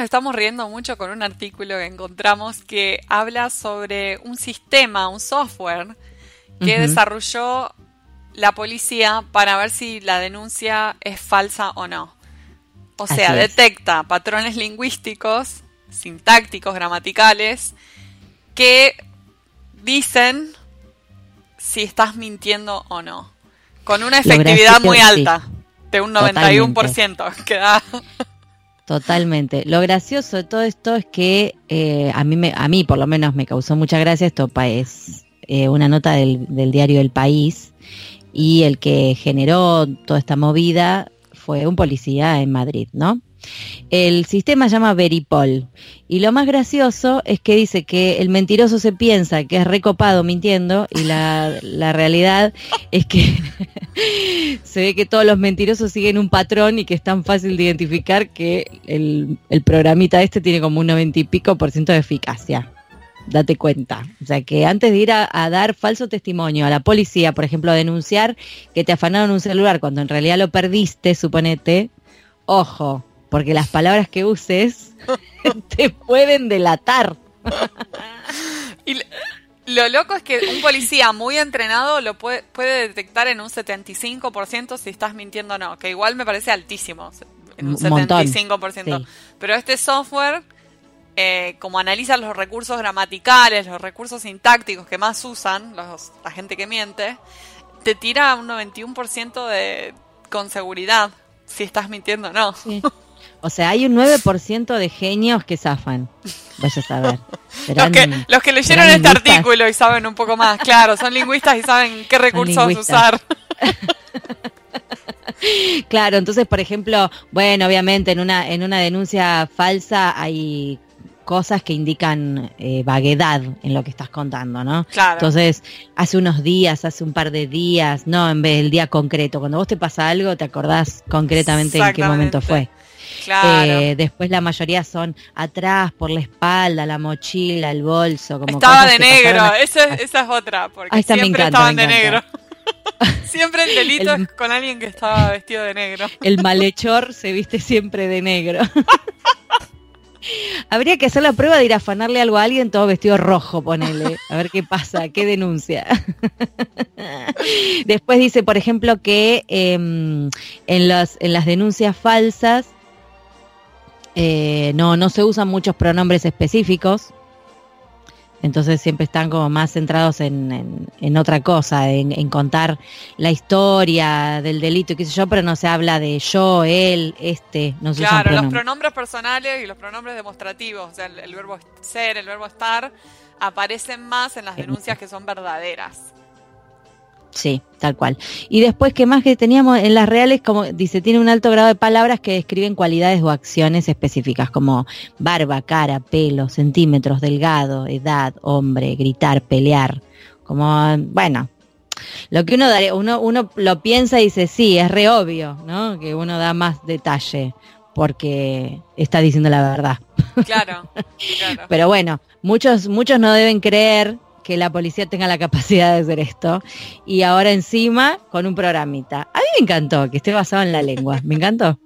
nos estamos riendo mucho con un artículo que encontramos que habla sobre un sistema, un software que desarrolló la policía para ver si la denuncia es falsa o no. O sea, detecta patrones lingüísticos, sintácticos, gramaticales, que dicen si estás mintiendo o no. Con una efectividad muy alta, de un 91% que da. Totalmente. Lo gracioso de todo esto es que eh, a, mí a mí por lo menos me causó mucha gracia. Esto es eh, una nota del diario El País y el que generó toda esta movida fue un policía en Madrid, ¿no? El sistema se llama Veripol y lo más gracioso es que dice que el mentiroso se piensa que es recopado mintiendo y la, realidad es que se ve que todos los mentirosos siguen un patrón y que es tan fácil de identificar que el, el programita este tiene como un noventa y pico por ciento de eficacia date cuenta. O sea, que antes de ir a, dar falso testimonio a la policía, por ejemplo, a denunciar que te afanaron un celular cuando en realidad lo perdiste, suponete, ojo, porque las palabras que uses te pueden delatar. y lo loco es que un policía muy entrenado lo puede, puede detectar en un 75% si estás mintiendo o no, que igual me parece altísimo, en un, 75%. Pero este software eh, como analizan los recursos gramaticales, los recursos sintácticos que más usan los, la gente que miente, te tira un 91% de, con seguridad si estás mintiendo o no. O sea, hay un 9% de genios que zafan. Vaya a saber. los, que, los que leyeron este artículo y saben un poco más, claro, son lingüistas y saben qué recursos usar. Claro, entonces, por ejemplo, bueno, obviamente en una en una denuncia falsa hay cosas que indican eh, vaguedad en lo que estás contando, ¿no? Claro. Entonces, hace unos días, hace un par de días, no en vez del día concreto. Cuando vos te pasa algo, te acordás concretamente en qué momento fue. Claro. Eh, después la mayoría son atrás, por la espalda, la mochila, el bolso. Como Estaba de negro, esa, es otra, porque siempre estaban de negro. siempre el delito es con alguien que estaba vestido de negro. El malhechor se viste siempre de negro. Habría que hacer la prueba de ir a afanarle algo a alguien todo vestido rojo, ponele. A ver qué pasa, qué denuncia. Después dice, por ejemplo, que em, en, las, en las denuncias falsas eh, no, no se usan muchos pronombres específicos. Entonces siempre están como más centrados en, en, otra cosa, en, contar la historia del delito qué sé yo, pero no se habla de yo, él, este, no se Claro, los pronombres personales y los pronombres demostrativos, o sea, el verbo ser, el verbo estar, aparecen más en las denuncias que son verdaderas. Sí, tal cual. Y después, ¿qué más que teníamos en las reales? Como dice, tiene un alto grado de palabras que describen cualidades o acciones específicas, como barba, cara, pelo, centímetros, delgado, edad, hombre, gritar, pelear. Como, bueno, lo que uno daría, uno, uno lo piensa y dice, sí, es re obvio, ¿no? Que uno da más detalle porque está diciendo la verdad. Claro, claro. Pero bueno, muchos, muchos no deben creer que la policía tenga la capacidad de hacer esto. Y ahora encima con un programita. A mí me encantó que esté basado en la lengua. Me encantó.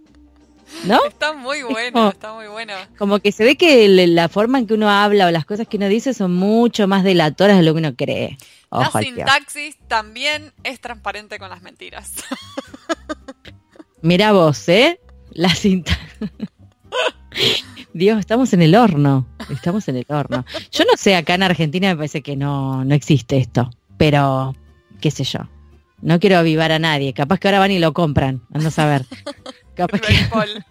¿No? Está muy bueno, está muy bueno. Como que se ve que la forma en que uno habla o las cosas que uno dice son mucho más delatoras de lo que uno cree. la sintaxis también es transparente con las mentiras. Mira vos, ¿eh? La sintaxis. Dios, estamos en el horno. Estamos en el horno. Yo no sé, acá en Argentina me parece que no, no existe esto. Pero, qué sé yo. No quiero avivar a nadie. Capaz que ahora van y lo compran. Ando a saber. Capaz el Veripol.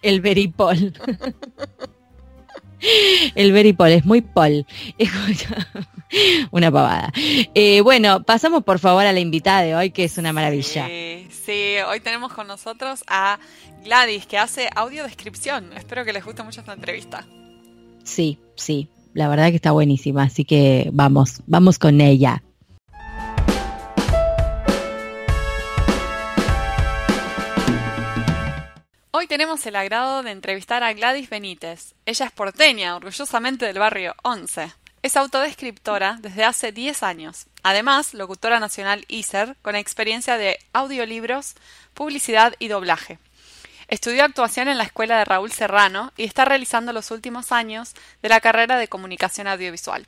el Veripol. El Veripol es muy pol. Una pavada. Eh, bueno, pasamos por favor a la invitada de hoy, que es una maravilla. Sí, sí, hoy tenemos con nosotros a Gladys, que hace audiodescripción. Espero que les guste mucho esta entrevista. Sí, sí, la verdad que está buenísima, así que vamos, vamos con ella. Hoy tenemos el agrado de entrevistar a Gladys Benítez. Ella es porteña, orgullosamente del barrio 11. Es autodescriptora desde hace 10 años. Además, locutora nacional ISER con experiencia de audiolibros, publicidad y doblaje. Estudió actuación en la escuela de Raúl Serrano y está realizando los últimos años de la carrera de comunicación audiovisual.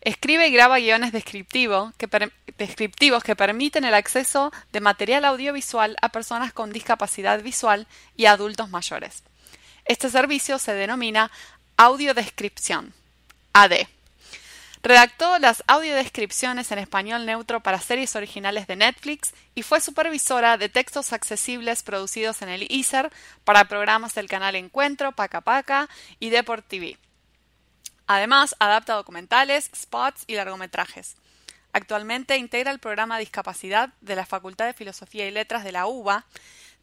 Escribe y graba guiones descriptivos que, permiten el acceso de material audiovisual a personas con discapacidad visual y adultos mayores. Este servicio se denomina audiodescripción, AD. Redactó las audiodescripciones en español neutro para series originales de Netflix y fue supervisora de textos accesibles producidos en el ISER para programas del canal Encuentro, Paca Paca y Deport TV. Además, adapta documentales, spots y largometrajes. Actualmente integra el programa Discapacidad de la Facultad de Filosofía y Letras de la UBA,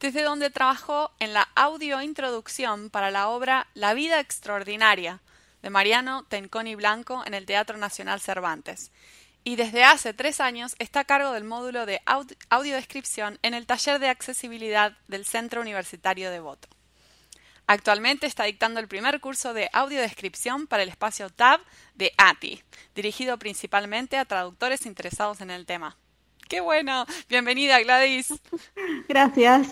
desde donde trabajó en la audiointroducción para la obra La vida extraordinaria, de Mariano Tenconi Blanco en el Teatro Nacional Cervantes. Y desde hace tres años está a cargo del módulo de audiodescripción en el taller de accesibilidad del Centro Universitario de Voto. Actualmente está dictando el primer curso de audiodescripción para el espacio TAB de ATI, dirigido principalmente a traductores interesados en el tema. ¡Qué bueno! Bienvenida, Gladys. Gracias.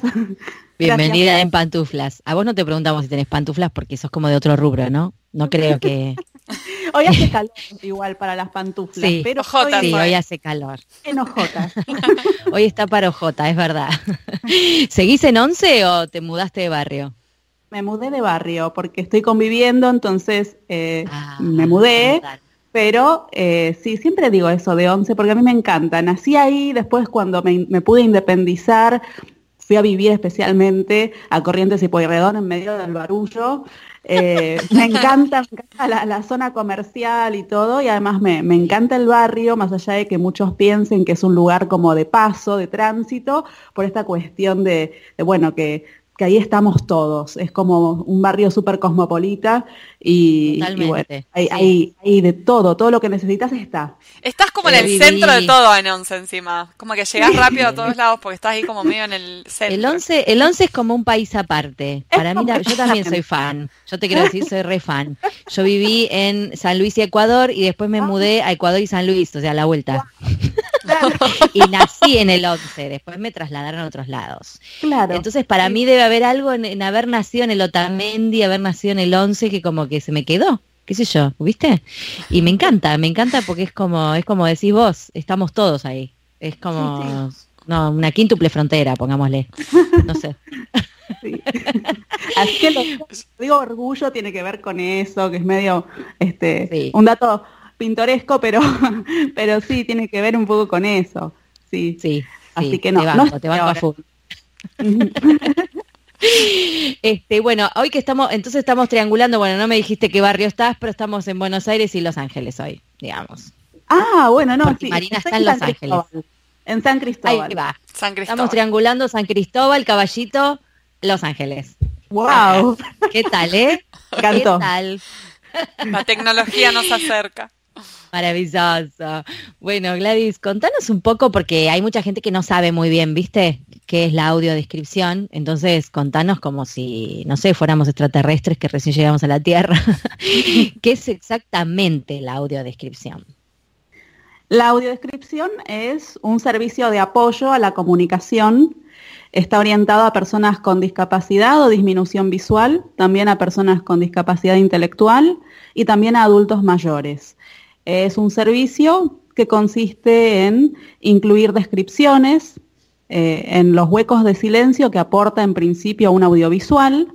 Bienvenida en pantuflas. A vos no te preguntamos si tenés pantuflas porque sos como de otro rubro, ¿no? No creo que. hoy hace calor igual para las pantuflas, sí, pero hoy, hoy hace calor. En ojota. hoy está para ojota, es verdad. ¿Seguís en once o te mudaste de barrio? Me mudé de barrio porque estoy conviviendo, entonces eh, ah, me mudé. Pero eh, sí, siempre digo eso de once porque a mí me encanta. Nací ahí, después cuando me, me pude independizar, fui a vivir especialmente a Corrientes y Pueyrredón en medio del barullo eh, me encanta, la, zona comercial y todo, y además me, encanta el barrio, más allá de que muchos piensen que es un lugar como de paso, de tránsito, por esta cuestión de bueno, que que ahí estamos todos. Es como un barrio súper cosmopolita y, bueno, hay, de todo, todo lo que necesitas está. Estás como en el centro de todo en Once encima, como que llegas rápido a todos lados porque estás ahí como medio en el centro. El Once, el once es como un país aparte. Para mí, yo también soy fan. Yo te quiero decir, soy re fan. Yo viví en San Luis y Ecuador y después me ah. mudé a Ecuador y San Luis, o sea, a la vuelta. y nací en el 11, después me trasladaron a otros lados. Claro. Entonces, para mí debe haber algo en, haber nacido en el Otamendi, haber nacido en el 11 que como que se me quedó, qué sé yo, ¿viste? Y me encanta, me encanta porque es como es como decís vos, estamos todos ahí. Es como no, una quíntuple frontera, pongámosle. No sé. Así que lo, digo orgullo tiene que ver con eso, que es medio este un dato pintoresco, pero, pero sí, tiene que ver un poco con eso. Sí, sí. Así que no, te te a full. Este, bueno, hoy que estamos, entonces estamos triangulando, bueno, no me dijiste qué barrio estás, pero estamos en Buenos Aires y Los Ángeles hoy, digamos. Ah, bueno, no, sí. Marina está en Los Ángeles. En San Cristóbal. Ahí va. San Cristóbal. Estamos triangulando San Cristóbal, Caballito, Los Ángeles. Wow. ¿Qué tal, eh? ¿Qué tal? La tecnología nos acerca. Maravilloso. Bueno, Gladys, contanos un poco, porque hay mucha gente que no sabe muy bien, ¿viste? ¿Qué es la audiodescripción? Entonces, contanos como si, no sé, fuéramos extraterrestres que recién llegamos a la Tierra. ¿Qué es exactamente la audiodescripción? La audiodescripción es un servicio de apoyo a la comunicación. Está orientado a personas con discapacidad o disminución visual, también a personas con discapacidad intelectual y también a adultos mayores. Es un servicio que consiste en incluir descripciones eh, en los huecos de silencio que aporta en principio un audiovisual.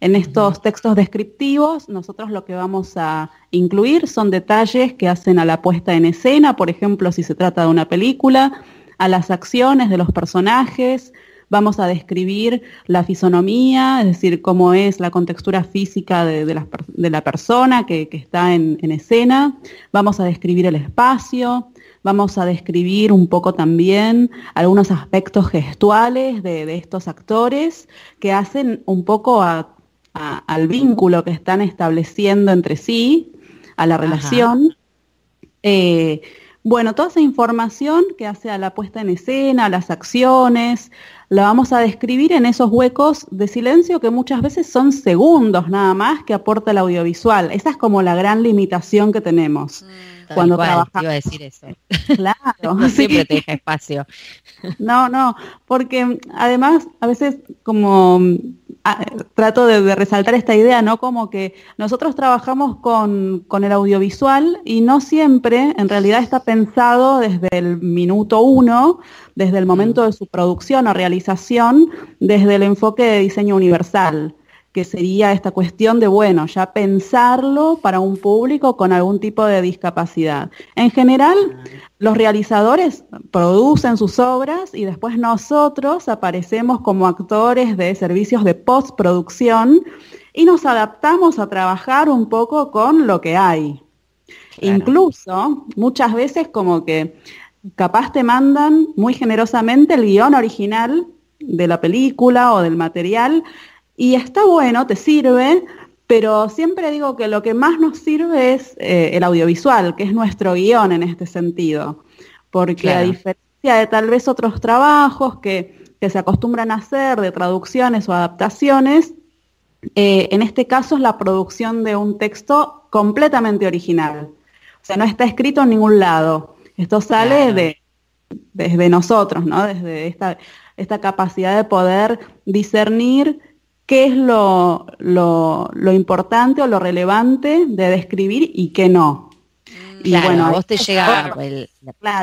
En estos textos descriptivos nosotros lo que vamos a incluir son detalles que hacen a la puesta en escena, por ejemplo, si se trata de una película, a las acciones de los personajes, vamos a describir la fisonomía, es decir, cómo es la contextura física de, la, persona que, está en, escena, vamos a describir el espacio, vamos a describir un poco también algunos aspectos gestuales de, estos actores que hacen un poco al vínculo que están estableciendo entre sí, a la relación. Eh, bueno, toda esa información que hace a la puesta en escena, a las acciones, la vamos a describir en esos huecos de silencio que muchas veces son segundos nada más que aporta el audiovisual. Esa es como la gran limitación que tenemos. Mm, cuando trabajamos. Iba a decir eso. Claro. no siempre te deja espacio. No, no, porque además a veces como ah, trato de, resaltar esta idea, ¿no? Como que nosotros trabajamos con, con, el audiovisual y no siempre en realidad está pensado desde el minuto uno desde el momento de su producción o realización, desde el enfoque de diseño universal, que sería esta cuestión de, bueno, ya pensarlo para un público con algún tipo de discapacidad. En general, los realizadores producen sus obras y después nosotros aparecemos como actores de servicios de postproducción y nos adaptamos a trabajar un poco con lo que hay. Incluso muchas veces como que capaz te mandan muy generosamente el guion original de la película o del material y está bueno, te sirve, pero siempre digo que lo que más nos sirve es eh, el audiovisual, que es nuestro guion en este sentido, porque a diferencia de tal vez otros trabajos que, se acostumbran a hacer de traducciones o adaptaciones, eh, en este caso es la producción de un texto completamente original. O sea, no está escrito en ningún lado. Esto sale de, desde nosotros, ¿no? Desde esta, esta capacidad de poder discernir qué es lo, lo, importante o lo relevante de describir y qué no. y bueno, a vos te llega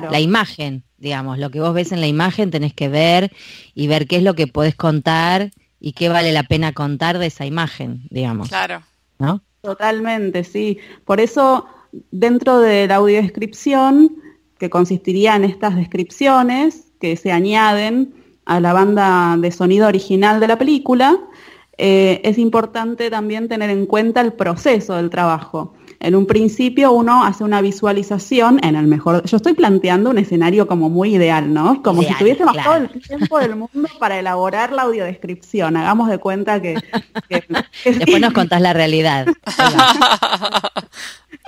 la imagen, digamos, lo que vos ves en la imagen tenés que ver y ver qué es lo que podés contar y qué vale la pena contar de esa imagen, digamos. Claro. ¿No? Totalmente, sí. Por eso, dentro de la audiodescripción, que consistiría en estas descripciones que se añaden a la banda de sonido original de la película, eh, es importante también tener en cuenta el proceso del trabajo. En un principio uno hace una visualización en el mejor... Yo estoy planteando un escenario como muy ideal, ¿no? Como si tuviésemos todo el tiempo del mundo para elaborar la audiodescripción. Hagamos de cuenta que... Después nos contás la realidad.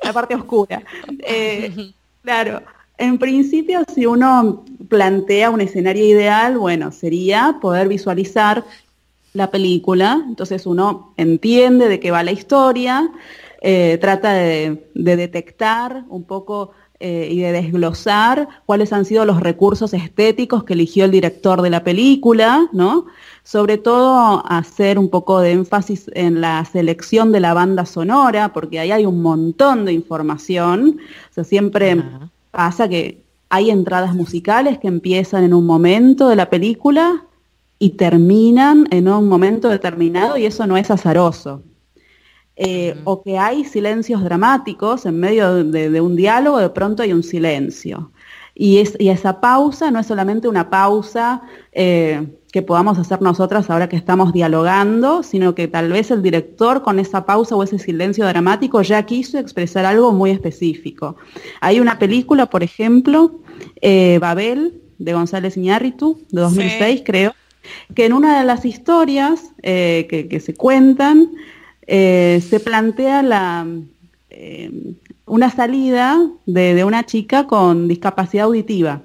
la parte oscura. Eh, claro. En principio, si uno plantea un escenario ideal, bueno, sería poder visualizar la película, entonces uno entiende de qué va la historia, eh, trata de, detectar un poco eh, y de desglosar cuáles han sido los recursos estéticos que eligió el director de la película, ¿no? Sobre todo hacer un poco de énfasis en la selección de la banda sonora, porque ahí hay un montón de información, o sea, siempre pasa que hay entradas musicales que empiezan en un momento de la película y terminan en un momento determinado y eso no es azaroso. Eh, o que hay silencios dramáticos en medio de, un diálogo, de pronto hay un silencio. Y, es, esa pausa no es solamente una pausa eh, que podamos hacer nosotras ahora que estamos dialogando, sino que tal vez el director con esa pausa o ese silencio dramático ya quiso expresar algo muy específico. Hay una película, por ejemplo, eh, Babel, de González Iñárritu, de 2006 creo, que en una de las historias eh, que, se cuentan, eh, se plantea la, una salida de una chica con discapacidad auditiva.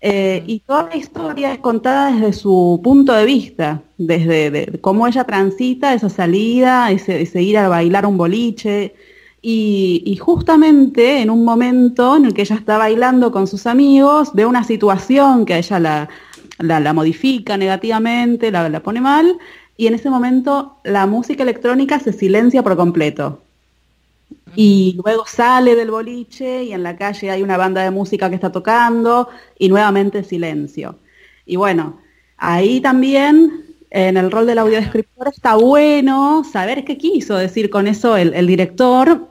Eh, y toda la historia es contada desde su punto de vista, desde cómo ella transita esa salida, ese, ir a bailar un boliche. Y, justamente en un momento en el que ella está bailando con sus amigos, ve una situación que a ella la, la, modifica negativamente, la, la pone mal, y en ese momento la música electrónica se silencia por completo. Y luego sale del boliche y en la calle hay una banda de música que está tocando y nuevamente silencio. Y bueno, ahí también en el rol del audiodescriptor está bueno saber qué quiso decir con eso el, director.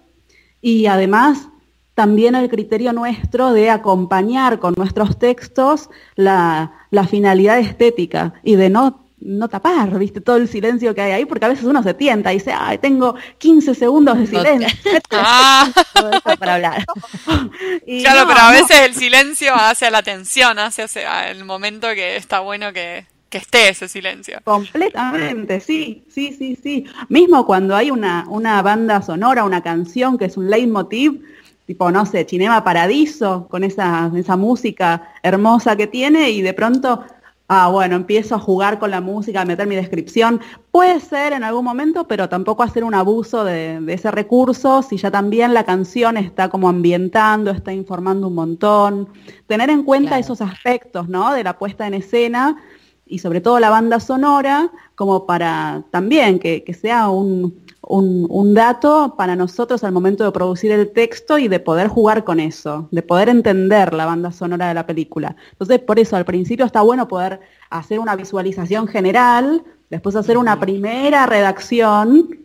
Y además también el criterio nuestro de acompañar con nuestros textos la, la finalidad estética y de no no tapar, viste, todo el silencio que hay ahí, porque a veces uno se tienta y dice, ay, tengo 15 segundos de silencio. Ah. para hablar. claro, pero a veces el silencio hace a la tensión, hace, hace el momento que está bueno que, que esté ese silencio. Completamente, sí, sí, sí, sí. Mismo cuando hay una, una banda sonora, una canción que es un leitmotiv, tipo, no sé, Cinema Paradiso, con esa, esa música hermosa que tiene y de pronto ah, bueno, empiezo a jugar con la música, a meter mi descripción. Puede ser en algún momento, pero tampoco hacer un abuso de, ese recurso si ya también la canción está como ambientando, está informando un montón. Tener en cuenta esos aspectos, ¿no? De la puesta en escena y sobre todo la banda sonora, como para también que sea un, un, dato para nosotros al momento de producir el texto y de poder jugar con eso, de poder entender la banda sonora de la película. Entonces, por eso al principio está bueno poder hacer una visualización general, después hacer una primera redacción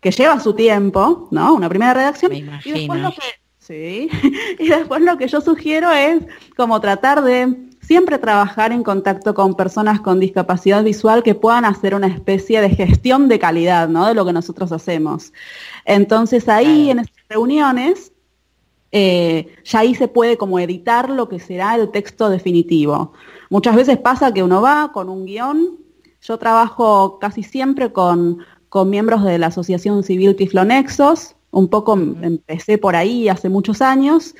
que lleva su tiempo, ¿no? Una primera redacción. Y después lo que, sí, y después lo que yo sugiero es como tratar de siempre trabajar en contacto con personas con discapacidad visual que puedan hacer una especie de gestión de calidad, ¿no? De lo que nosotros hacemos. Entonces ahí en estas reuniones, eh, ya ahí se puede como editar lo que será el texto definitivo. Muchas veces pasa que uno va con un guion, yo trabajo casi siempre con, con miembros de la Asociación Civil Tiflonexos, un poco empecé por ahí hace muchos años,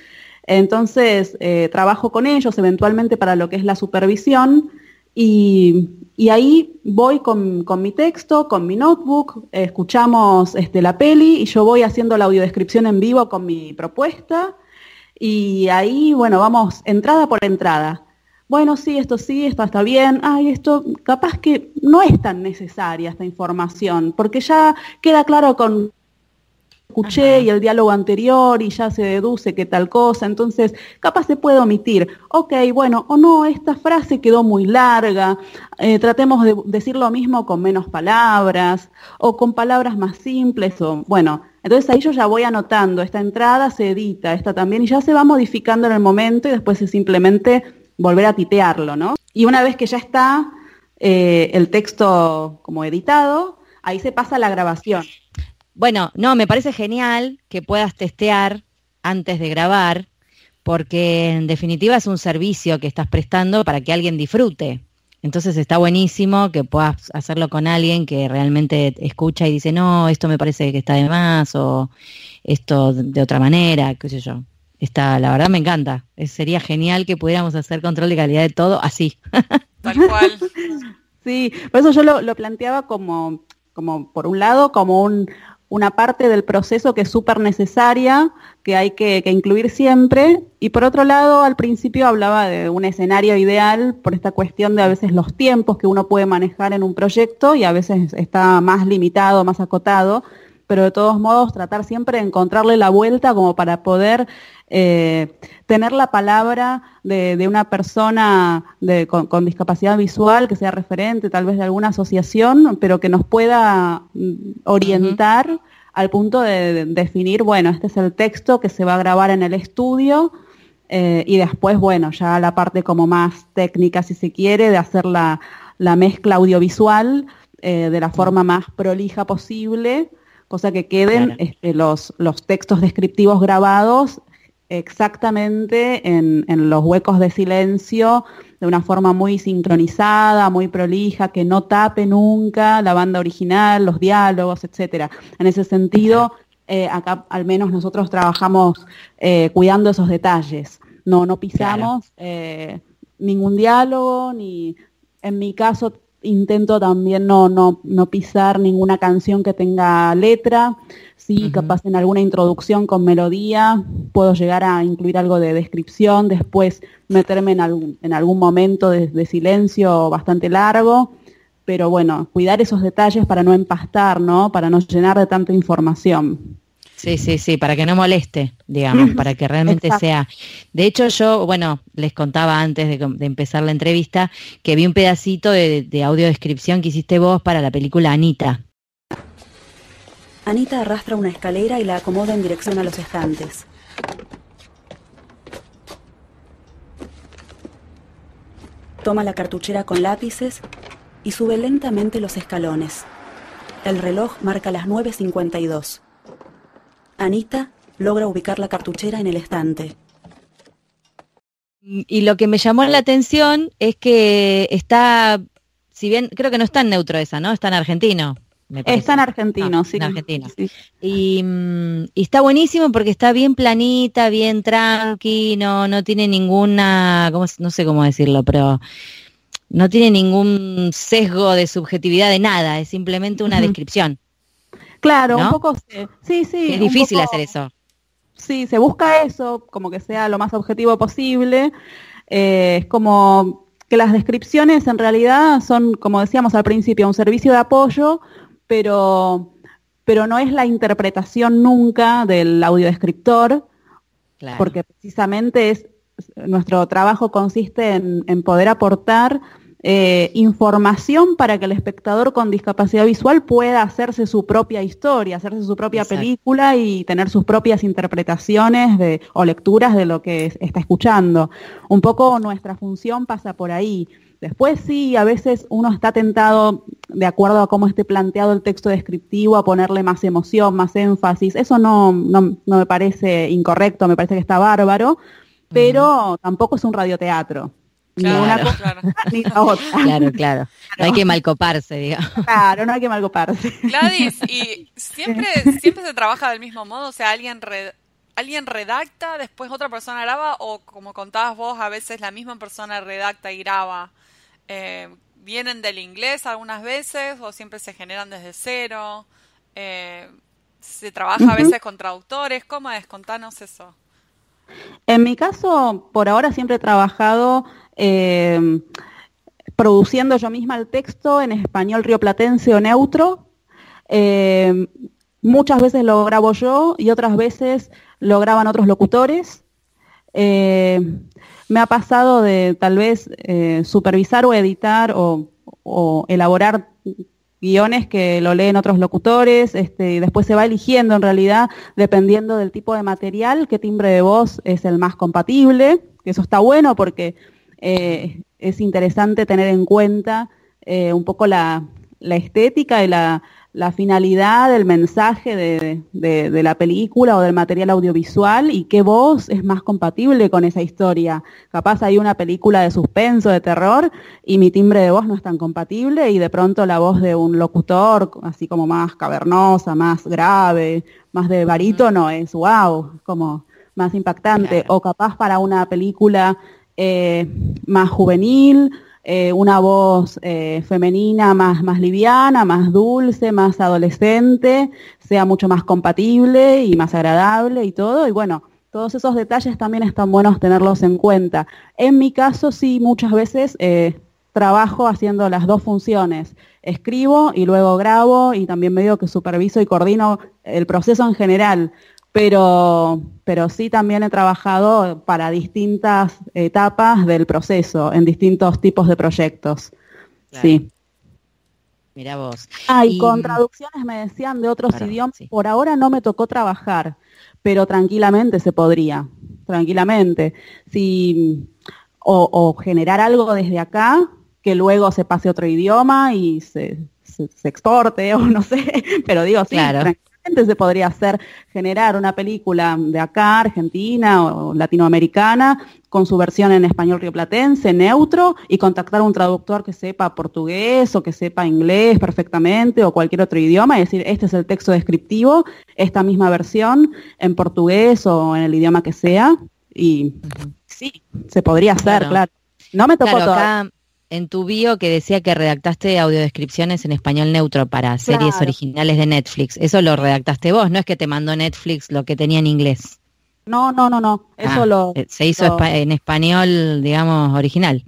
entonces, eh, trabajo con ellos eventualmente para lo que es la supervisión y, ahí voy con, mi texto, con mi notebook, escuchamos este, la peli y yo voy haciendo la audiodescripción en vivo con mi propuesta y ahí, bueno, vamos entrada por entrada. Bueno, sí, esto sí, esto está bien. Ay, esto capaz que no es tan necesaria esta información, porque ya queda claro con escuché y el diálogo anterior y ya se deduce que tal cosa, entonces capaz se puede omitir. Ok, bueno, o no, esta frase quedó muy larga, eh, tratemos de decir lo mismo con menos palabras o con palabras más simples o bueno. Entonces ahí yo ya voy anotando, esta entrada se edita, esta también, y ya se va modificando en el momento y después es simplemente volver a titearlo, ¿no? Y una vez que ya está eh, el texto como editado, ahí se pasa a la grabación. Bueno, no, me parece genial que puedas testear antes de grabar, porque en definitiva es un servicio que estás prestando para que alguien disfrute. Entonces está buenísimo que puedas hacerlo con alguien que realmente escucha y dice, no, esto me parece que está de más o esto de otra manera, qué sé yo. Está, la verdad me encanta. sería genial que pudiéramos hacer control de calidad de todo así. Tal cual. Sí, por eso yo lo, lo planteaba como, como, por un lado, como un, una parte del proceso que es súper necesaria, que hay que, incluir siempre. Y por otro lado, al principio hablaba de un escenario ideal por esta cuestión de a veces los tiempos que uno puede manejar en un proyecto y a veces está más limitado, más acotado. Pero de todos modos, tratar siempre de encontrarle la vuelta como para poder eh, tener la palabra de, una persona con, discapacidad visual que sea referente tal vez de alguna asociación, pero que nos pueda mm, orientar al punto de, definir, bueno, este es el texto que se va a grabar en el estudio eh, y después, bueno, ya la parte como más técnica, si se quiere, de hacer la, mezcla audiovisual eh, de la forma más prolija posible cosa que queden este, los, los textos descriptivos grabados exactamente en, los huecos de silencio de una forma muy sincronizada, muy prolija, que no tape nunca la banda original, los diálogos, etcétera. En ese sentido, eh, acá al menos nosotros trabajamos eh, cuidando esos detalles. No, no pisamos eh, ningún diálogo, ni en mi caso intento también no, no, no pisar ninguna canción que tenga letra. Sí, capaz en alguna introducción con melodía puedo llegar a incluir algo de descripción, después meterme en algún, en algún momento de, silencio bastante largo, pero bueno, cuidar esos detalles para no empastar, ¿no? Para no llenar de tanta información. Sí, sí, sí, para que no moleste, digamos, para que realmente sea. De hecho, yo, bueno, les contaba antes de, empezar la entrevista que vi un pedacito de, de audiodescripción que hiciste vos para la película Anita. Anita arrastra una escalera y la acomoda en dirección a los estantes. Toma la cartuchera con lápices y sube lentamente los escalones. El reloj marca las 9.52. Anita logra ubicar la cartuchera en el estante. Y lo que me llamó la atención es que está, si bien creo que no está en neutro esa, ¿no? Está en argentino. Está en argentino, ah, sí. En argentino. Mm, y, está buenísimo porque está bien planita, bien tranqui, no, tiene ninguna, no sé cómo decirlo, pero no tiene ningún sesgo de subjetividad de nada, es simplemente una descripción. Claro, un poco, sí, sí. Es difícil hacer eso. Sí, se busca eso, como que sea lo más objetivo posible. Eh, es como que las descripciones en realidad son, como decíamos al principio, un servicio de apoyo, pero, pero no es la interpretación nunca del audiodescriptor, porque precisamente es, nuestro trabajo consiste en poder aportar eh, información para que el espectador con discapacidad visual pueda hacerse su propia historia, hacerse su propia película y tener sus propias interpretaciones de, o lecturas de lo que está escuchando. Un poco nuestra función pasa por ahí. Después sí, a veces uno está tentado, de acuerdo a cómo esté planteado el texto descriptivo, a ponerle más emoción, más énfasis. Eso no, no, me parece incorrecto, me parece que está bárbaro, pero tampoco es un radioteatro. Claro, claro. Claro, claro. No hay que malcoparse, digamos. Claro, no hay que malcoparse. Gladys, ¿y siempre, siempre se trabaja del mismo modo? O sea, alguien, alguien redacta, después otra persona graba, o como contabas vos, a veces la misma persona redacta y graba. Eh, ¿Vienen del inglés algunas veces o siempre se generan desde cero? Eh, ¿Se trabaja a veces con traductores? ¿Cómo es? Contanos eso. En mi caso, por ahora siempre he trabajado eh, produciendo yo misma el texto en español rioplatense o neutro. Eh, muchas veces lo grabo yo y otras veces lo graban otros locutores. Eh, me ha pasado de tal vez supervisar o editar o, elaborar guiones que lo leen otros locutores, este, y después se va eligiendo en realidad, dependiendo del tipo de material, qué timbre de voz es el más compatible, eso está bueno porque eh, es interesante tener en cuenta eh, un poco la, estética y la, finalidad del mensaje de, la película o del material audiovisual y qué voz es más compatible con esa historia. Capaz hay una película de suspenso, de terror, y mi timbre de voz no es tan compatible y de pronto la voz de un locutor, así como más cavernosa, más grave, más de barítono, es wow, como más impactante. O capaz para una película eh, más juvenil, eh, una voz eh, femenina más, más liviana, más dulce, más adolescente, sea mucho más compatible y más agradable y todo. Y bueno, todos esos detalles también están buenos tenerlos en cuenta. En mi caso, sí, muchas veces trabajo haciendo las dos funciones. Escribo y luego grabo y también medio que superviso y coordino el proceso en general pero, pero sí también he trabajado para distintas etapas del proceso, en distintos tipos de proyectos. Sí. Mira vos. Ah, y, con traducciones me decían de otros idiomas. Por ahora no me tocó trabajar, pero tranquilamente se podría, tranquilamente. Si, o, generar algo desde acá que luego se pase a otro idioma y se, se, exporte, o no sé, pero digo, sí, claro se podría hacer generar una película de acá, Argentina o latinoamericana, con su versión en español rioplatense, neutro, y contactar a un traductor que sepa portugués o que sepa inglés perfectamente o cualquier otro idioma y decir, este es el texto descriptivo, esta misma versión en portugués o en el idioma que sea. Y sí, se podría hacer, claro. No me tocó todo en tu bio que decía que redactaste audiodescripciones en español neutro para series originales de Netflix. Eso lo redactaste vos, no es que te mandó Netflix lo que tenía en inglés. No, no, no, no. Eso ah, lo. Eh, se hizo en español, digamos, original.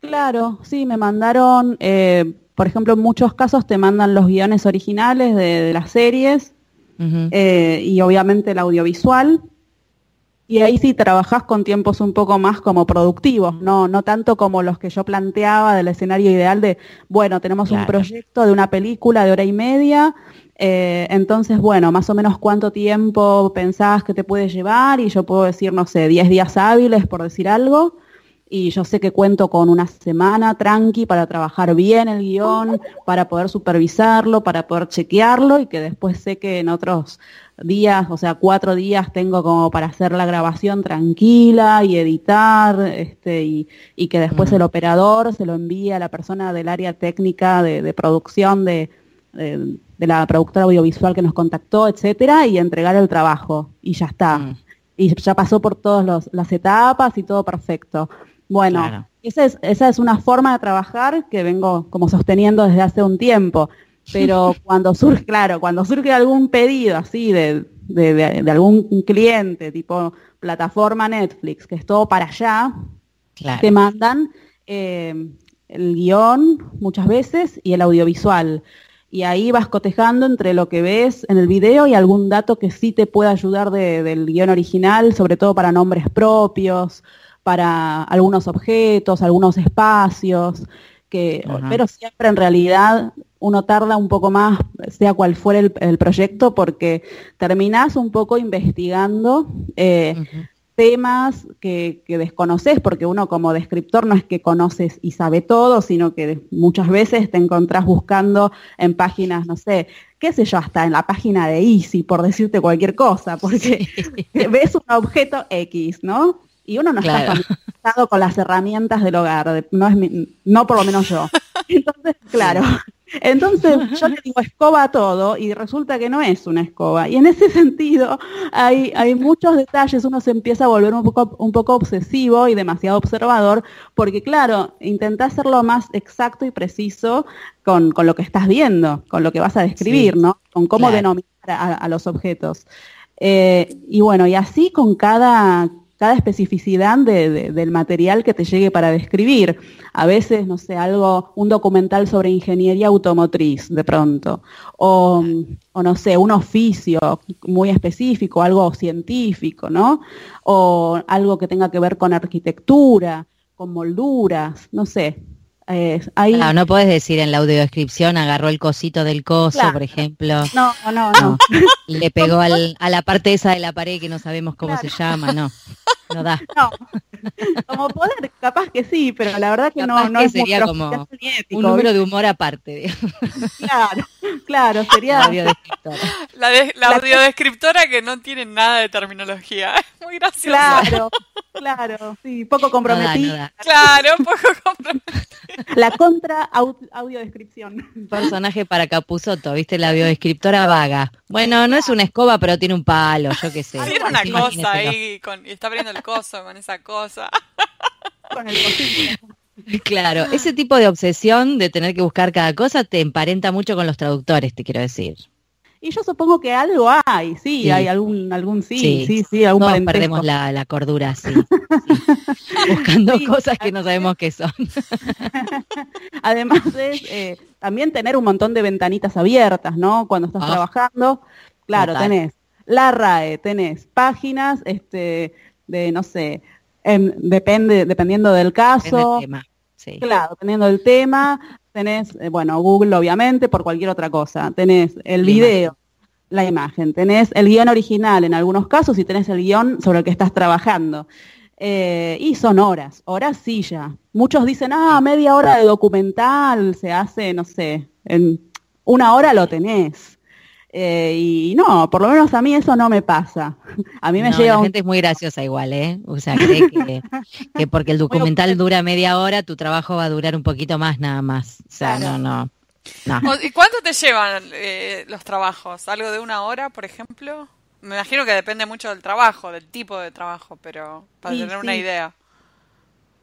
Claro, sí, me mandaron, eh, por ejemplo, en muchos casos te mandan los guiones originales de, las series eh, y obviamente el audiovisual. Y ahí sí trabajás con tiempos un poco más como productivos, no, no tanto como los que yo planteaba del escenario ideal de, bueno, tenemos un proyecto de una película de hora y media, eh, entonces, bueno, más o menos cuánto tiempo pensás que te puede llevar y yo puedo decir, no sé, 10 días hábiles por decir algo y yo sé que cuento con una semana tranqui para trabajar bien el guion, para poder supervisarlo, para poder chequearlo y que después sé que en otros días, o sea, cuatro días tengo como para hacer la grabación tranquila y editar, este, y, que después el operador se lo envíe a la persona del área técnica de, producción de, la productora audiovisual que nos contactó, etcétera, y entregar el trabajo. Y ya está. Mm. Y ya pasó por todas las etapas y todo perfecto. Bueno, esa es, esa es una forma de trabajar que vengo como sosteniendo desde hace un tiempo. Pero cuando surge, claro, cuando surge algún pedido así de, de, algún cliente, tipo plataforma Netflix, que es todo para allá, te mandan eh, el guion muchas veces y el audiovisual. Y ahí vas cotejando entre lo que ves en el video y algún dato que sí te pueda ayudar del guion original, sobre todo para nombres propios, para algunos objetos, algunos espacios, que, pero siempre en realidad uno tarda un poco más, sea cual fuera el, proyecto, porque terminás un poco investigando eh, temas que, desconoces, porque uno como descriptor no es que conoces y sabe todo, sino que muchas veces te encontrás buscando en páginas, no sé, qué sé yo, hasta en la página de Easy, por decirte cualquier cosa, porque ves un objeto X, ¿no? Y uno no está familiarizado con las herramientas del hogar, no, es no por lo menos yo. Entonces, claro, entonces yo le digo escoba a todo y resulta que no es una escoba. Y en ese sentido hay, hay muchos detalles, uno se empieza a volver un poco, un poco obsesivo y demasiado observador, porque claro, intenta hacerlo más exacto y preciso con, lo que estás viendo, con lo que vas a describir, ¿no? Con cómo denominar a, los objetos. Eh, y bueno, y así con cada, cada especificidad del material que te llegue para describir. A veces, no sé, algo, un documental sobre ingeniería automotriz de pronto, o, no sé, un oficio muy específico, algo científico, ¿no? O algo que tenga que ver con arquitectura, con molduras, no sé. Eh, no puedes decir en la audiodescripción agarró el cosito del coso, por ejemplo. No, no, no. Le pegó a la parte esa de la pared que no sabemos cómo se llama, no. No da. No. Como poder, capaz que sí, pero la verdad que no, no es sería como un número de humor aparte. Claro, claro, sería la, la, audiodescriptora que no tiene nada de terminología. Es muy graciosa. Claro, claro, sí, poco comprometida. Claro, poco comprometida. La contra audiodescripción. Personaje para Capuzoto, ¿viste? La audiodescriptora vaga. Bueno, no es una escoba, pero tiene un palo, yo qué sé. Tiene una cosa ahí con, y está abriendo el coso con esa cosa. Con el Claro, ese tipo de obsesión de tener que buscar cada cosa te emparenta mucho con los traductores, te quiero decir. Y yo supongo que algo hay, sí, hay algún, algún sí, sí, sí, algún Todos perdemos la, cordura, sí. Buscando cosas que no sabemos qué son. Además es eh, también tener un montón de ventanitas abiertas, ¿no? Cuando estás ah. trabajando, claro, tenés la RAE, tenés páginas, este, de, no sé, depende, dependiendo del caso. Claro, dependiendo del tema, tenés, eh, bueno, Google obviamente, por cualquier otra cosa. Tenés el video, la imagen, tenés el guion original en algunos casos y tenés el guion sobre el que estás trabajando. Eh, y son horas, horas sí ya. Muchos dicen, ah, media hora de documental se hace, no sé, en una hora lo tenés. Eh, y no, por lo menos a mí eso no me pasa. A mí me llega. La gente es muy graciosa igual, ¿eh? O sea, cree que, porque el documental dura media hora, tu trabajo va a durar un poquito más nada más. O sea, no, no. ¿Y cuánto te llevan eh, los trabajos? ¿Algo de una hora, por ejemplo? Me imagino que depende mucho del trabajo, del tipo de trabajo, pero para tener una idea.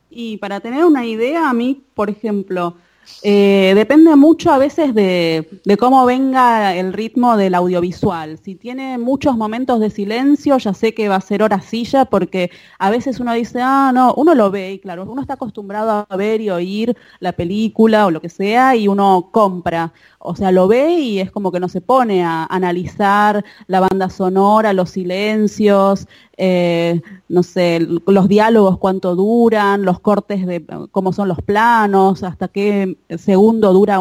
Y para tener una idea, a mí, por ejemplo, eh, depende mucho a veces de, cómo venga el ritmo del audiovisual. Si tiene muchos momentos de silencio, ya sé que va a ser hora silla, porque a veces uno dice, ah, no, uno lo ve, y claro, uno está acostumbrado a ver y oír la película o lo que sea, y uno compra o sea, lo ve y es como que no se pone a analizar la banda sonora, los silencios, eh, no sé, los diálogos, cuánto duran, los cortes de cómo son los planos, hasta qué segundo dura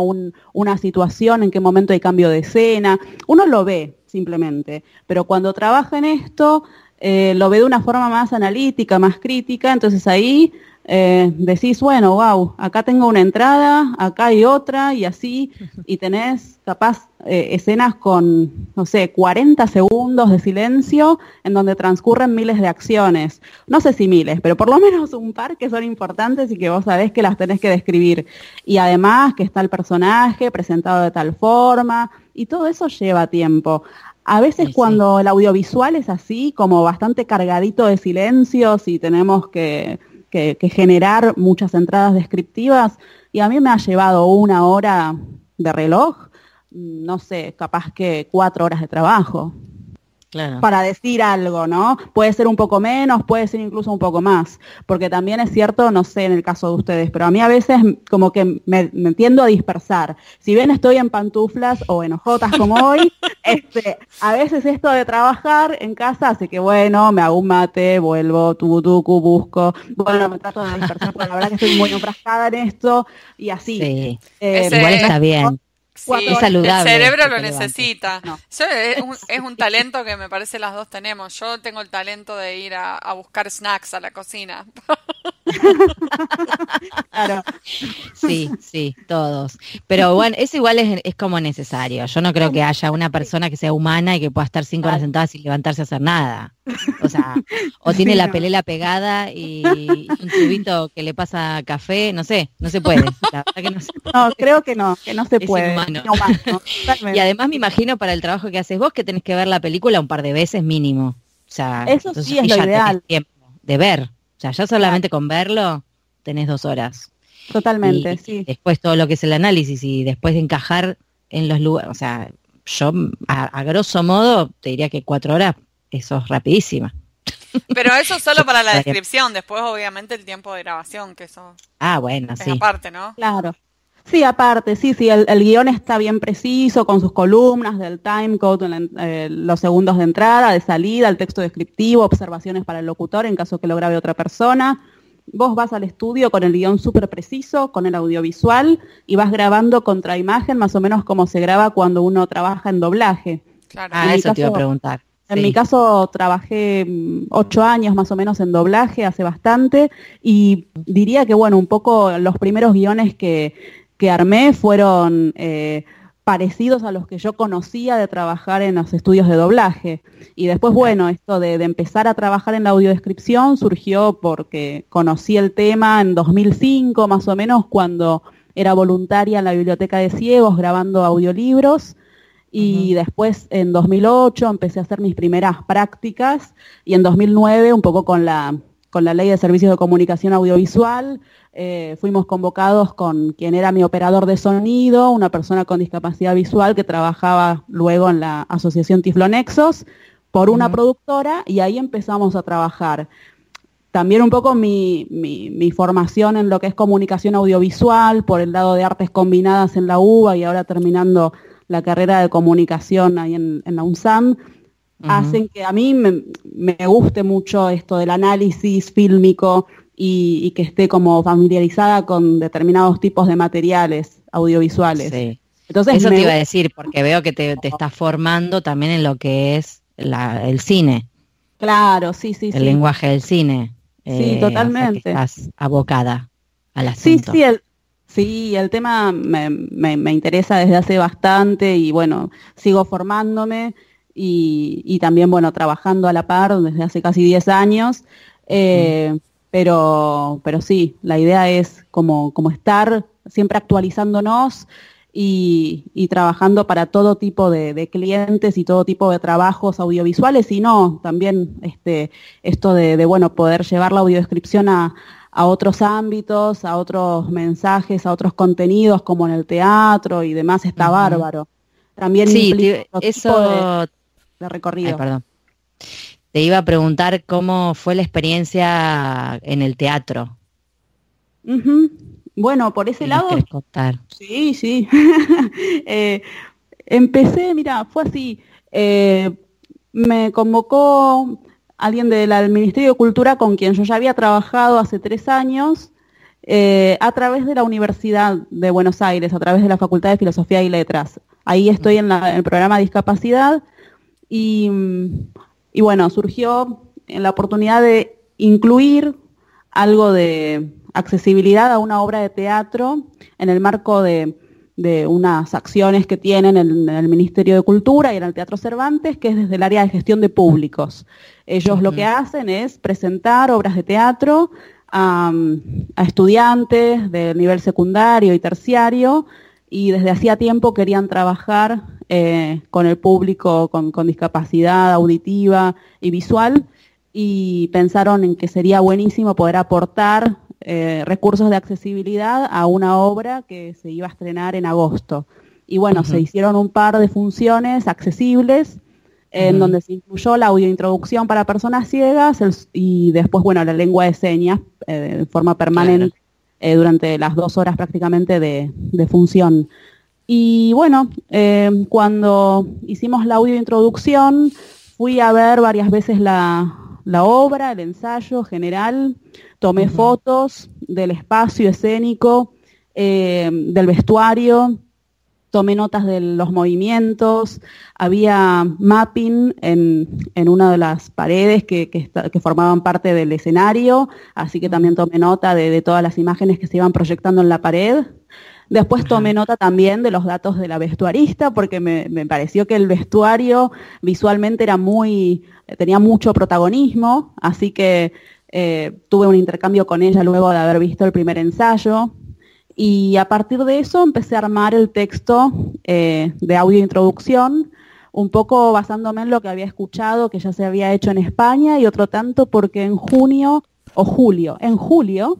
una situación, en qué momento hay cambio de escena. Uno lo ve simplemente, pero cuando trabaja en esto, eh, lo ve de una forma más analítica, más crítica, entonces ahí eh, decís, bueno, wow, acá tengo una entrada, acá hay otra y así, y tenés capaz eh, escenas con, no sé, 40 segundos de silencio en donde transcurren miles de acciones. No sé si miles, pero por lo menos un par que son importantes y que vos sabés que las tenés que describir. Y además que está el personaje presentado de tal forma, y todo eso lleva tiempo. A veces cuando el audiovisual es así, como bastante cargadito de silencios y tenemos que que, generar muchas entradas descriptivas y a mí me ha llevado una hora de reloj, no sé, capaz que cuatro horas de trabajo para decir algo, ¿no? Puede ser un poco menos, puede ser incluso un poco más, porque también es cierto, no sé en el caso de ustedes, pero a mí a veces como que me, tiendo a dispersar. Si bien estoy en pantuflas o en ojotas como hoy, este, a veces esto de trabajar en casa hace que, bueno, me hago un mate, vuelvo, tubutucu, busco, bueno, me trato de dispersar, porque la verdad que estoy muy enfrascada en esto y así. Sí. Eh, igual está bien. Sí, el cerebro lo necesita. es, un, talento que me parece las dos tenemos. Yo tengo el talento de ir a, buscar snacks a la cocina. claro. Sí, sí, todos. Pero bueno, eso igual es, como necesario. Yo no creo que haya una persona que sea humana y que pueda estar cinco horas sentada sin levantarse a hacer nada. O sea, o tiene la pelela pegada y, un tubito que le pasa café, no sé, no se puede. no, creo que no, que no se puede. y además me imagino para el trabajo que haces vos que tenés que ver la película un par de veces mínimo. O sea, eso sí es lo ideal. Tiempo de ver. O sea, ya solamente con verlo tenés dos horas. Totalmente, sí. Después todo lo que es el análisis y después de encajar en los lugares, o sea, yo a grosso modo te diría que cuatro horas eso es rapidísima. Pero eso solo para la descripción, después obviamente el tiempo de grabación, que eso ah, bueno, sí. aparte, ¿no? Claro. Sí, aparte, sí, sí, el, guion está bien preciso con sus columnas del time code, eh, los segundos de entrada, de salida, el texto descriptivo, observaciones para el locutor en caso que lo grabe otra persona. Vos vas al estudio con el guion súper preciso, con el audiovisual, y vas grabando contra imagen más o menos como se graba cuando uno trabaja en doblaje. Claro. Ah, eso te iba a preguntar. En mi caso trabajé mm, ocho años más o menos en doblaje, hace bastante, y diría que bueno, un poco los primeros guiones que, que armé fueron eh, parecidos a los que yo conocía de trabajar en los estudios de doblaje. Y después, bueno, esto de, de, empezar a trabajar en la audiodescripción surgió porque conocí el tema en 2005 más o menos, cuando era voluntaria en la Biblioteca de Ciegos grabando audiolibros. Y después en 2008 empecé a hacer mis primeras prácticas. Y en 2009 un poco con la, con la ley de servicios de comunicación audiovisual eh, fuimos convocados con quien era mi operador de sonido, una persona con discapacidad visual que trabajaba luego en la asociación Tiflonexos por una productora y ahí empezamos a trabajar. También un poco mi, mi, mi, formación en lo que es comunicación audiovisual, por el lado de artes combinadas en la UBA y ahora terminando la carrera de comunicación ahí en, la UNSAM, hacen que a mí me, guste mucho esto del análisis fílmico y, que esté como familiarizada con determinados tipos de materiales audiovisuales. Sí. Entonces Eso te iba a decir, porque veo que te, te estás formando también en lo que es el cine. Claro, sí, sí, el lenguaje del cine. Sí, eh, totalmente. estás abocada al asunto. Sí, sí, el, Sí, el tema me, me, interesa desde hace bastante y bueno, sigo formándome y, también, bueno, trabajando a la par desde hace casi 10 años. Eh, pero, pero sí, la idea es como, como estar siempre actualizándonos y, y, trabajando para todo tipo de, de, clientes y todo tipo de trabajos audiovisuales y no, también este, esto de, de bueno, poder llevar la audiodescripción a, a otros ámbitos, a otros mensajes, a otros contenidos como en el teatro y demás, está bárbaro. También sí, eso de, recorrido. perdón. Te iba a preguntar cómo fue la experiencia en el teatro. Bueno, por ese lado. contar? Sí, sí. Eh, empecé, mira, fue así. Eh, me convocó alguien del Ministerio de Cultura con quien yo ya había trabajado hace tres años eh, a través de la Universidad de Buenos Aires, a través de la Facultad de Filosofía y Letras. Ahí estoy en, el programa de discapacidad y, y, bueno, surgió la oportunidad de incluir algo de accesibilidad a una obra de teatro en el marco de de unas acciones que tienen en, el Ministerio de Cultura y en el Teatro Cervantes, que es desde el área de gestión de públicos. Ellos lo que hacen es presentar obras de teatro a, estudiantes de nivel secundario y terciario y desde hacía tiempo querían trabajar eh, con el público con, discapacidad auditiva y visual y pensaron en que sería buenísimo poder aportar eh, recursos de accesibilidad a una obra que se iba a estrenar en agosto. Y bueno, se hicieron un par de funciones accesibles en donde se incluyó la audiointroducción para personas ciegas y después, bueno, la lengua de señas eh, de forma permanente eh, durante las dos horas prácticamente de, función. Y bueno, cuando hicimos la audiointroducción, fui a ver varias veces la, la obra, el ensayo general, tomé fotos del espacio escénico, eh, del vestuario, tomé notas de los movimientos, había mapping en, una de las paredes que, formaban parte del escenario, así que también tomé nota de, todas las imágenes que se iban proyectando en la pared. Después tomé nota también de los datos de la vestuarista, porque me, me, pareció que el vestuario visualmente era muy, tenía mucho protagonismo, así que eh, tuve un intercambio con ella luego de haber visto el primer ensayo. Y a partir de eso empecé a armar el texto eh, de audio introducción, un poco basándome en lo que había escuchado, que ya se había hecho en España, y otro tanto porque en junio o julio, en julio,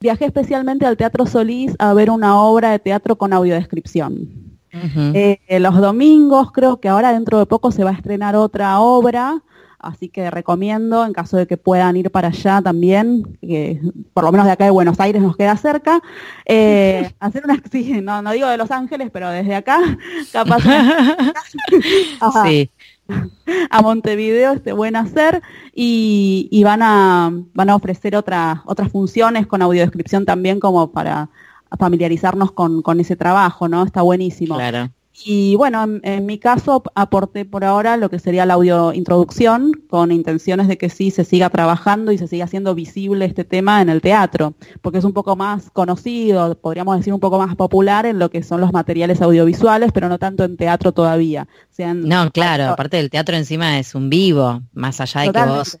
viajé especialmente al Teatro Solís a ver una obra de teatro con audiodescripción. Eh, los domingos, creo que ahora dentro de poco se va a estrenar otra obra, así que recomiendo, en caso de que puedan ir para allá también, que por lo menos de acá de Buenos Aires nos queda cerca, eh, hacer una, sí, no, digo de Los Ángeles, pero desde acá, capaz a Montevideo este buen hacer y, van a van a ofrecer otras otras funciones con audiodescripción también como para familiarizarnos con, con ese trabajo, ¿no? Está buenísimo. Claro. Y bueno, en, mi caso aporté por ahora lo que sería la audio introducción, con intenciones de que sí se siga trabajando y se siga haciendo visible este tema en el teatro, porque es un poco más conocido, podríamos decir un poco más popular en lo que son los materiales audiovisuales, pero no tanto en teatro todavía. no, claro, aparte del teatro encima es un vivo, más allá de que vos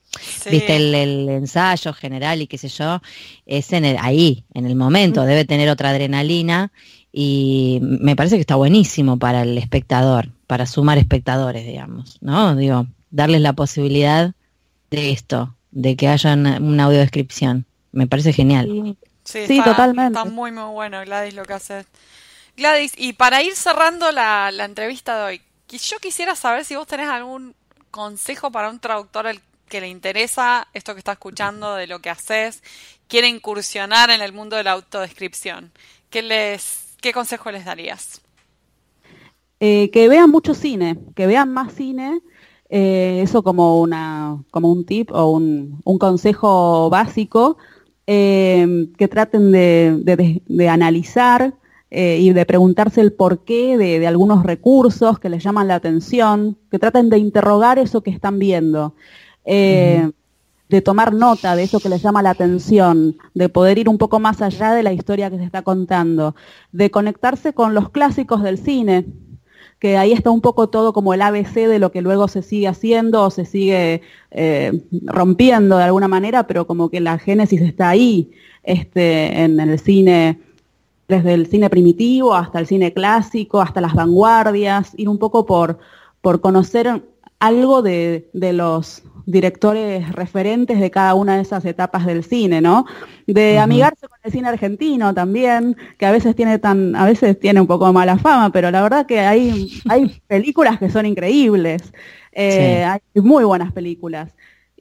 viste el, ensayo general y qué sé yo, es en el, ahí, en el momento, debe tener otra adrenalina y me parece que está buenísimo para el espectador, para sumar espectadores, digamos, ¿no? Digo, darles la posibilidad de esto, de que haya una, audiodescripción. Me parece genial. Sí, totalmente. Está muy, muy bueno, Gladys, lo que hace. Gladys, y para ir cerrando la, la entrevista de hoy, yo quisiera saber si vos tenés algún consejo para un traductor al que le interesa esto que está escuchando, de lo que haces, quiere incursionar en el mundo de la autodescripción. ¿Qué les ¿Qué consejo les darías? Eh, que vean mucho cine, que vean más cine, eh, eso como, una, como un tip o un, consejo básico, eh, que traten de, analizar y de preguntarse el porqué de, de, algunos recursos que les llaman la atención, que traten de interrogar eso que están viendo de tomar nota de eso que les llama la atención, de poder ir un poco más allá de la historia que se está contando, de conectarse con los clásicos del cine, que ahí está un poco todo como el ABC de lo que luego se sigue haciendo o se sigue eh, rompiendo de alguna manera, pero como que la génesis está ahí, este, en el cine, desde el cine primitivo hasta el cine clásico, hasta las vanguardias, ir un poco por, por conocer algo de, de los directores referentes de cada una de esas etapas del cine, ¿no? De amigarse con el cine argentino también, que a veces tiene tan, a veces tiene un poco mala fama, pero la verdad que hay, hay películas que son increíbles, eh, hay muy buenas películas.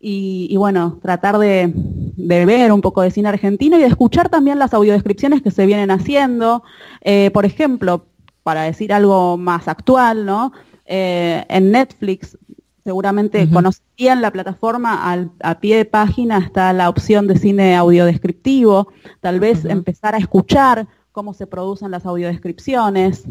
Y, bueno, tratar de, ver un poco de cine argentino y de escuchar también las audiodescripciones que se vienen haciendo. Eh, por ejemplo, para decir algo más actual, ¿no? Eh, en Netflix seguramente conocían la plataforma, a pie de página está la opción de cine audiodescriptivo, tal vez empezar a escuchar cómo se producen las audiodescripciones.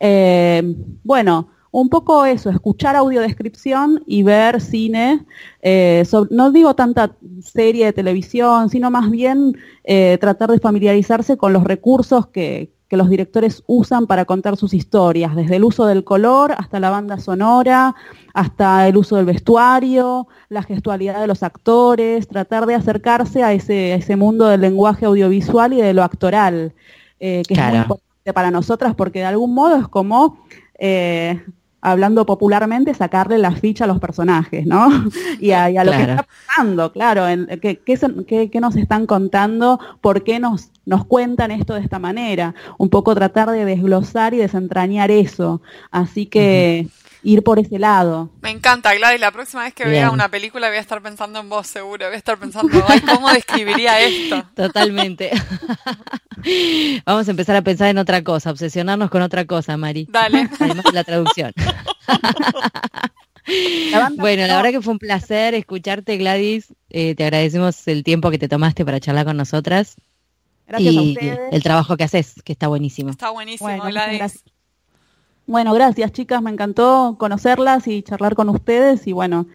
Eh, bueno, un poco eso, escuchar audiodescripción y ver cine, eh, no digo tanta serie de televisión, sino más bien eh, tratar de familiarizarse con los recursos que, que los directores usan para contar sus historias, desde el uso del color hasta la banda sonora, hasta el uso del vestuario, la gestualidad de los actores, tratar de acercarse a ese, ese mundo del lenguaje audiovisual y de lo actoral, eh, que es muy importante para nosotras porque de algún modo es como, eh, hablando popularmente, sacarle la ficha a los personajes, ¿no? y a, lo que está pasando, claro, en, ¿qué, qué, nos están contando? ¿Por qué nos, nos cuentan esto de esta manera? Un poco tratar de desglosar y desentrañar eso. Así que ir por ese lado. Me encanta, Gladys. La próxima vez que vea una película voy a estar pensando en vos, seguro. Voy a estar pensando, ay, ¿cómo describiría esto? Totalmente. Vamos a empezar a pensar en otra cosa, obsesionarnos con otra cosa, Mari. Dale. Además de la traducción. bueno, la verdad que fue un placer escucharte, Gladys. Eh, te agradecemos el tiempo que te tomaste para charlar con nosotras. Gracias y a ustedes. el trabajo que haces, que está buenísimo. Está buenísimo, Gladys. Bueno, gracias chicas, me encantó conocerlas y charlar con ustedes y bueno,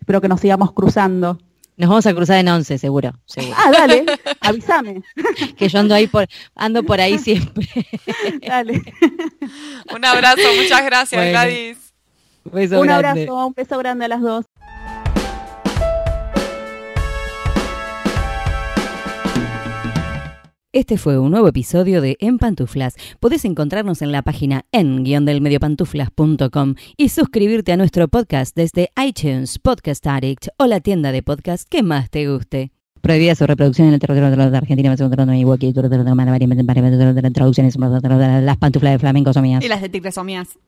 espero que nos sigamos cruzando. Nos vamos a cruzar en once, seguro, Ah, dale, avísame. que yo ando ahí por, ando por ahí siempre. dale. Un abrazo, muchas gracias, Gladys. Un abrazo, un beso grande a las dos. Este fue un nuevo episodio de En Pantuflas. Podés encontrarnos en la página en-delmediopantuflas.com y suscribirte a nuestro podcast desde iTunes, Podcast Addict o la tienda de podcast que más te guste. Prohibida su reproducción en el territorio de la Argentina, traducciones, las pantuflas de flamenco son mías. Y las de tigre son mías.